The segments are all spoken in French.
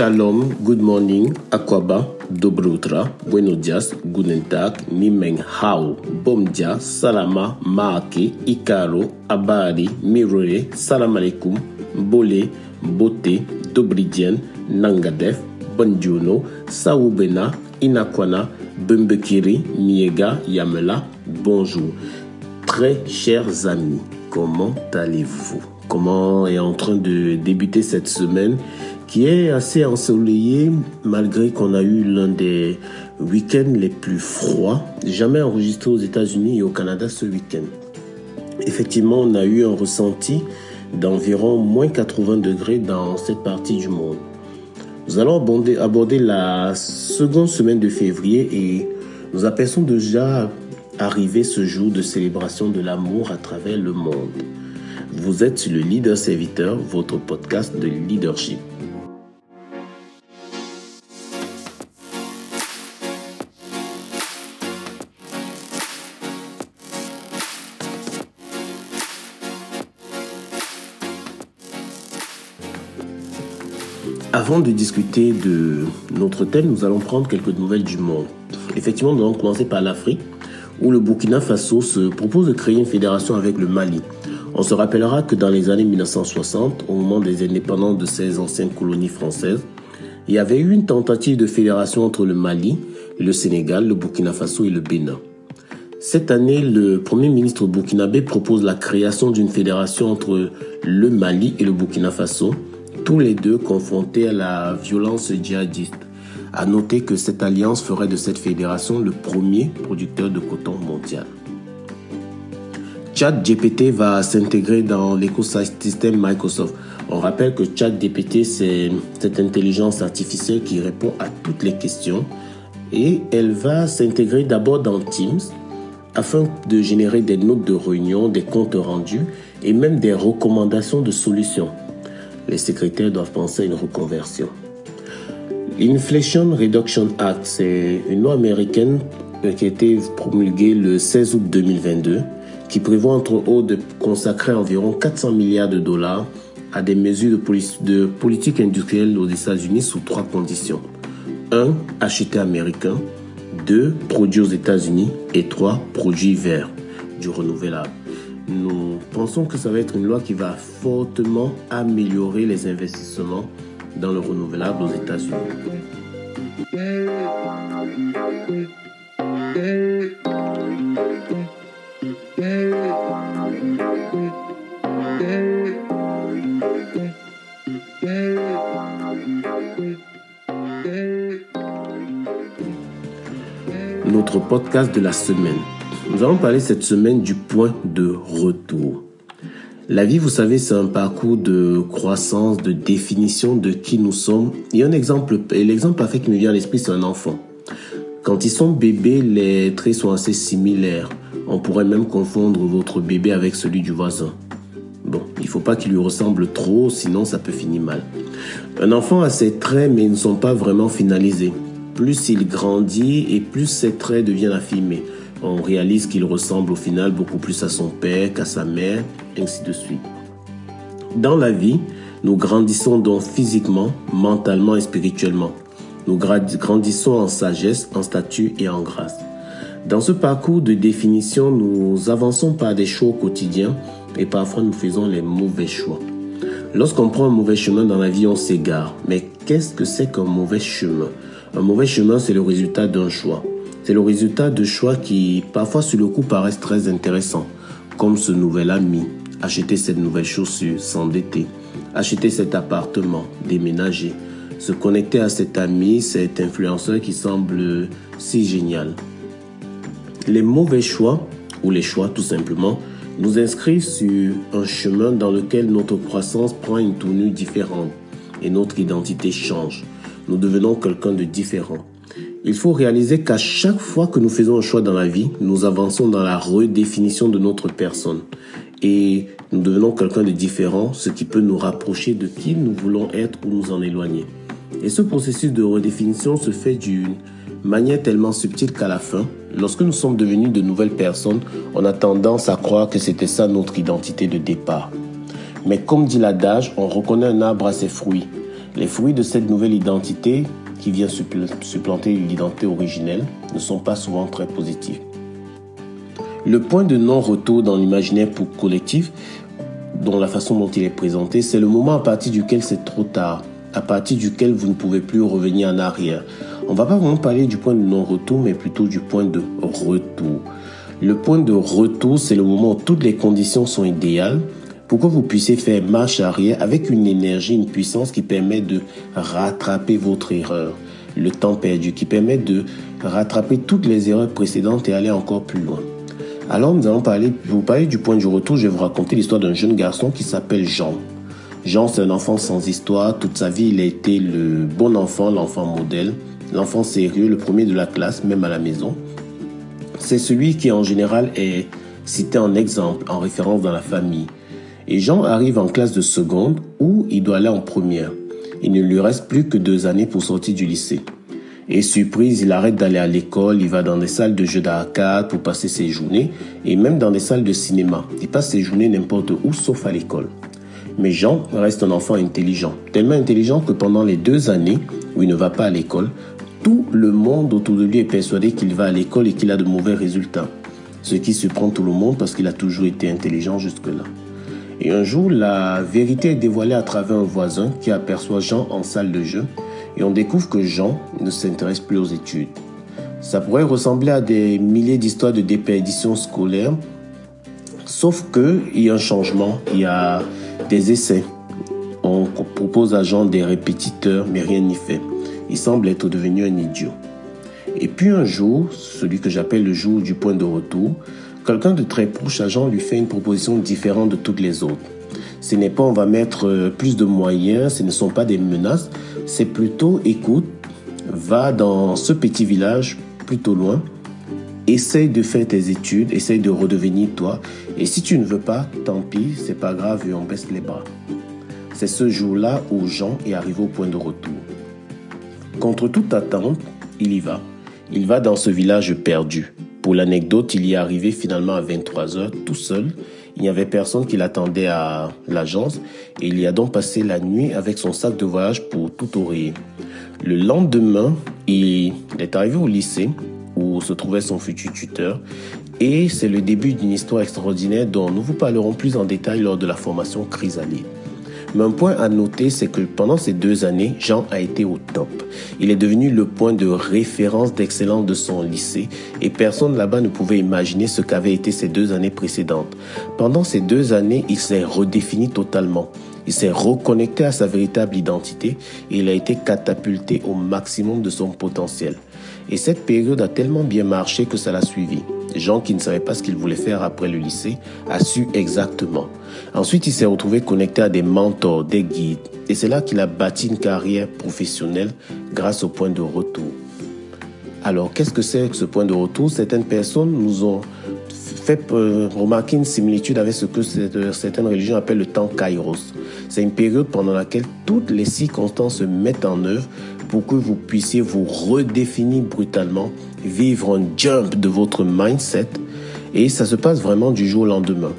Shalom, good morning, Akwaba, Dobrutra, Buenos dias, Guten Tag, Hao, Bom dia, Salama, Maake, Ikaro, Abari, Mirore, Salam Alaikum, Bole, Bote, Dobridien, Nangadef, Bonjourno, Saoubena, Inakwana, Bumbekiri, Miega, Yamela, bonjour. Très chers amis, comment allez-vous? Comment est en train de débuter cette semaine? Qui est assez ensoleillée malgré qu'on a eu l'un des week-ends les plus froids jamais enregistrés aux États-Unis et au Canada ce week-end. Effectivement, on a eu un ressenti d'environ moins 80 degrés dans cette partie du monde. Nous allons aborder, aborder la seconde semaine de février et nous apercevons déjà arriver ce jour de célébration de l'amour à travers le monde. Vous êtes le leader serviteur, votre podcast de leadership. Avant de discuter de notre thème, nous allons prendre quelques nouvelles du monde. Effectivement, nous allons commencer par l'Afrique, où le Burkina Faso se propose de créer une fédération avec le Mali. On se rappellera que dans les années 1960, au moment des indépendances de ces anciennes colonies françaises, il y avait eu une tentative de fédération entre le Mali, le Sénégal, le Burkina Faso et le Bénin. Cette année, le Premier ministre burkinabé propose la création d'une fédération entre le Mali et le Burkina Faso, tous les deux confrontés à la violence djihadiste. À noter que cette alliance ferait de cette fédération le premier producteur de coton mondial. ChatGPT va s'intégrer dans l'écosystème Microsoft. On rappelle que ChatGPT, c'est cette intelligence artificielle qui répond à toutes les questions et elle va s'intégrer d'abord dans Teams afin de générer des notes de réunion, des comptes rendus et même des recommandations de solutions les secrétaires doivent penser à une reconversion. L'Inflation Reduction Act, c'est une loi américaine euh, qui a été promulguée le 16 août 2022, qui prévoit entre autres de consacrer environ 400 milliards de dollars à des mesures de, politique industrielle aux États-Unis sous trois conditions. 1. Acheter américain. 2. Produits aux États-Unis. Et 3. Produits verts, du renouvelable nous pensons que ça va être une loi qui va fortement améliorer les investissements dans le renouvelable aux États-Unis. Notre podcast de la semaine. Nous allons parler cette semaine du point de retour. La vie, vous savez, c'est un parcours de croissance, de définition de qui nous sommes. Et un exemple, l'exemple parfait qui me vient à l'esprit, c'est un enfant. Quand ils sont bébés, les traits sont assez similaires. On pourrait même confondre votre bébé avec celui du voisin. Bon, il ne faut pas qu'il lui ressemble trop, sinon ça peut finir mal. Un enfant a ses traits, mais ils ne sont pas vraiment finalisés. Plus il grandit et plus ses traits deviennent affirmés on réalise qu'il ressemble au final beaucoup plus à son père qu'à sa mère, ainsi de suite. Dans la vie, nous grandissons donc physiquement, mentalement et spirituellement. Nous grandissons en sagesse, en statut et en grâce. Dans ce parcours de définition, nous avançons par des choix quotidiens et parfois nous faisons les mauvais choix. Lorsqu'on prend un mauvais chemin dans la vie, on s'égare. Mais qu'est-ce que c'est qu'un mauvais chemin? Un mauvais chemin, c'est le résultat d'un choix. C'est le résultat de choix qui, parfois sur le coup, paraissent très intéressants, comme ce nouvel ami, acheter cette nouvelle chaussure, s'endetter, acheter cet appartement, déménager, se connecter à cet ami, cet influenceur qui semble si génial. Les mauvais choix, ou les choix tout simplement, nous inscrivent sur un chemin dans lequel notre croissance prend une tournure différente et notre identité change. Nous devenons quelqu'un de différent. Il faut réaliser qu'à chaque fois que nous faisons un choix dans la vie, nous avançons dans la redéfinition de notre personne. Et nous devenons quelqu'un de différent, ce qui peut nous rapprocher de qui nous voulons être ou nous en éloigner. Et ce processus de redéfinition se fait d'une manière tellement subtile qu'à la fin, lorsque nous sommes devenus de nouvelles personnes, on a tendance à croire que c'était ça notre identité de départ. Mais comme dit l'adage, on reconnaît un arbre à ses fruits. Les fruits de cette nouvelle identité, qui vient supplanter l'identité originelle, ne sont pas souvent très positifs. Le point de non-retour dans l'imaginaire collectif, dont la façon dont il est présenté, c'est le moment à partir duquel c'est trop tard, à partir duquel vous ne pouvez plus revenir en arrière. On va pas vraiment parler du point de non-retour, mais plutôt du point de retour. Le point de retour, c'est le moment où toutes les conditions sont idéales pour que vous puissiez faire marche arrière avec une énergie, une puissance qui permet de rattraper votre erreur, le temps perdu, qui permet de rattraper toutes les erreurs précédentes et aller encore plus loin. Alors nous allons parler, vous parler du point de retour, je vais vous raconter l'histoire d'un jeune garçon qui s'appelle Jean. Jean, c'est un enfant sans histoire. Toute sa vie, il a été le bon enfant, l'enfant modèle, l'enfant sérieux, le premier de la classe, même à la maison. C'est celui qui, en général, est cité en exemple, en référence dans la famille. Et Jean arrive en classe de seconde où il doit aller en première. Il ne lui reste plus que deux années pour sortir du lycée. Et surprise, il arrête d'aller à l'école, il va dans des salles de jeux d'arcade pour passer ses journées, et même dans des salles de cinéma. Il passe ses journées n'importe où sauf à l'école. Mais Jean reste un enfant intelligent, tellement intelligent que pendant les deux années où il ne va pas à l'école, tout le monde autour de lui est persuadé qu'il va à l'école et qu'il a de mauvais résultats. Ce qui surprend tout le monde parce qu'il a toujours été intelligent jusque-là. Et un jour, la vérité est dévoilée à travers un voisin qui aperçoit Jean en salle de jeu et on découvre que Jean ne s'intéresse plus aux études. Ça pourrait ressembler à des milliers d'histoires de déperdition scolaire, sauf qu'il y a un changement, il y a des essais. On propose à Jean des répétiteurs, mais rien n'y fait. Il semble être devenu un idiot. Et puis un jour, celui que j'appelle le jour du point de retour, quelqu'un de très proche à Jean lui fait une proposition différente de toutes les autres. Ce n'est pas on va mettre euh, plus de moyens, ce ne sont pas des menaces, c'est plutôt écoute, va dans ce petit village plutôt loin, essaye de faire tes études, essaye de redevenir toi, et si tu ne veux pas, tant pis, c'est pas grave et on baisse les bras. C'est ce jour-là où Jean est arrivé au point de retour. Contre toute attente, il y va. Il va dans ce village perdu. Pour l'anecdote, il y est arrivé finalement à 23 heures tout seul. Il n'y avait personne qui l'attendait à l'agence et il y a donc passé la nuit avec son sac de voyage pour tout oreiller. Le lendemain, il est arrivé au lycée où se trouvait son futur tuteur et c'est le début d'une histoire extraordinaire dont nous vous parlerons plus en détail lors de la formation Chrysalide. Mais un point à noter, c'est que pendant ces deux années, Jean a été au top. Il est devenu le point de référence d'excellence de son lycée et personne là-bas ne pouvait imaginer ce qu'avaient été ces deux années précédentes. Pendant ces deux années, il s'est redéfini totalement. Il s'est reconnecté à sa véritable identité et il a été catapulté au maximum de son potentiel. Et cette période a tellement bien marché que ça l'a suivi. Jean qui ne savait pas ce qu'il voulait faire après le lycée a su exactement. Ensuite, il s'est retrouvé connecté à des mentors, des guides. Et c'est là qu'il a bâti une carrière professionnelle grâce au point de retour. Alors, qu'est-ce que c'est que ce point de retour? Certaines personnes nous ont fait euh, remarquer une similitude avec ce que certaines religions appellent le temps kairos. C'est une période pendant laquelle toutes les circonstances se mettent en œuvre pour que vous puissiez vous redéfinir brutalement, vivre un jump de votre mindset et ça se passe vraiment du jour au lendemain.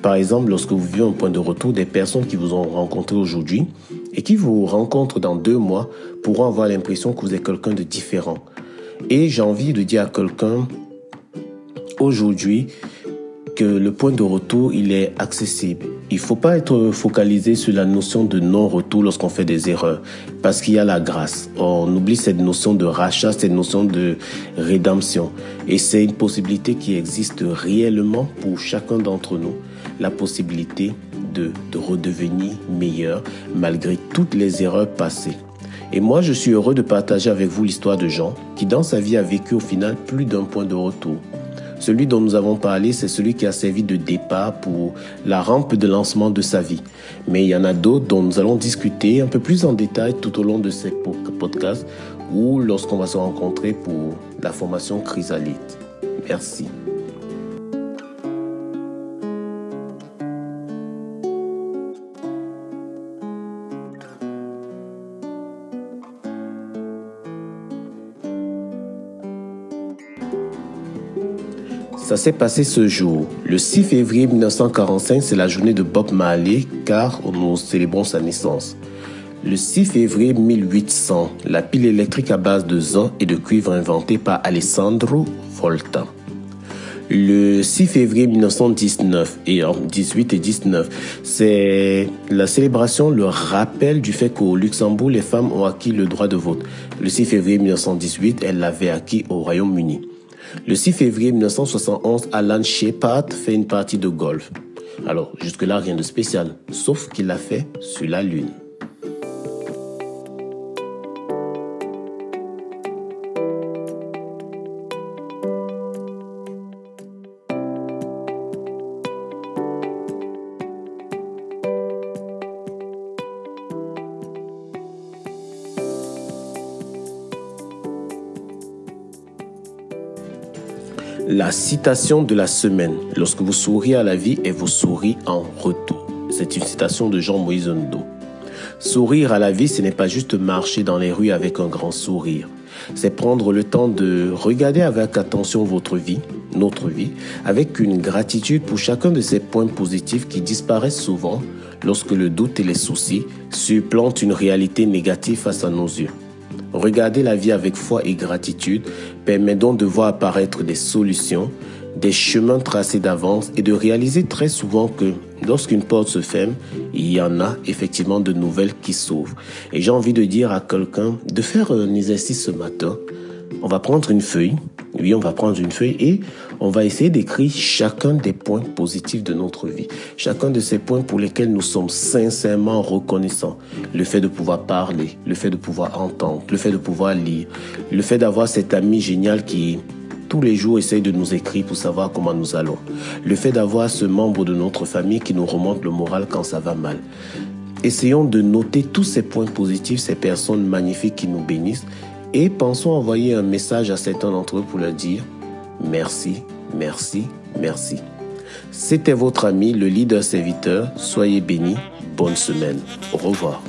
Par exemple, lorsque vous vivez un point de retour, des personnes qui vous ont rencontré aujourd'hui et qui vous rencontrent dans deux mois pourront avoir l'impression que vous êtes quelqu'un de différent. Et j'ai envie de dire à quelqu'un aujourd'hui, que le point de retour, il est accessible. Il faut pas être focalisé sur la notion de non-retour lorsqu'on fait des erreurs, parce qu'il y a la grâce. On oublie cette notion de rachat, cette notion de rédemption. Et c'est une possibilité qui existe réellement pour chacun d'entre nous. La possibilité de, de redevenir meilleur malgré toutes les erreurs passées. Et moi, je suis heureux de partager avec vous l'histoire de Jean, qui dans sa vie a vécu au final plus d'un point de retour. Celui dont nous avons parlé, c'est celui qui a servi de départ pour la rampe de lancement de sa vie. Mais il y en a d'autres dont nous allons discuter un peu plus en détail tout au long de ces podcasts ou lorsqu'on va se rencontrer pour la formation Chrysalite. Merci. Ça s'est passé ce jour. Le 6 février 1945, c'est la journée de Bob Marley car nous célébrons sa naissance. Le 6 février 1800, la pile électrique à base de zinc et de cuivre inventée par Alessandro Volta. Le 6 février 1919 et en 18 et 19, c'est la célébration, le rappel du fait qu'au Luxembourg, les femmes ont acquis le droit de vote. Le 6 février 1918, elles l'avaient acquis au Royaume-Uni. Le 6 février 1971, Alan Shepard fait une partie de golf. Alors, jusque-là, rien de spécial, sauf qu'il l'a fait sur la Lune. La citation de la semaine. Lorsque vous souriez à la vie, et vous souriez en retour. C'est une citation de Jean-Moïse Ndo. Sourire à la vie, ce n'est pas juste marcher dans les rues avec un grand sourire. C'est prendre le temps de regarder avec attention votre vie, notre vie, avec une gratitude pour chacun de ces points positifs qui disparaissent souvent lorsque le doute et les soucis supplantent une réalité négative face à nos yeux. Regarder la vie avec foi et gratitude permet donc de voir apparaître des solutions, des chemins tracés d'avance et de réaliser très souvent que lorsqu'une porte se ferme, il y en a effectivement de nouvelles qui s'ouvrent. Et j'ai envie de dire à quelqu'un de faire un exercice ce matin. On va prendre une feuille. Oui, on va prendre une feuille et on va essayer d'écrire chacun des points positifs de notre vie. Chacun de ces points pour lesquels nous sommes sincèrement reconnaissants. Le fait de pouvoir parler, le fait de pouvoir entendre, le fait de pouvoir lire, le fait d'avoir cet ami génial qui tous les jours essaye de nous écrire pour savoir comment nous allons. Le fait d'avoir ce membre de notre famille qui nous remonte le moral quand ça va mal. Essayons de noter tous ces points positifs, ces personnes magnifiques qui nous bénissent et pensons envoyer un message à certains d'entre eux pour leur dire merci, merci, merci. C'était votre ami, le leader serviteur. Soyez bénis. Bonne semaine. Au revoir.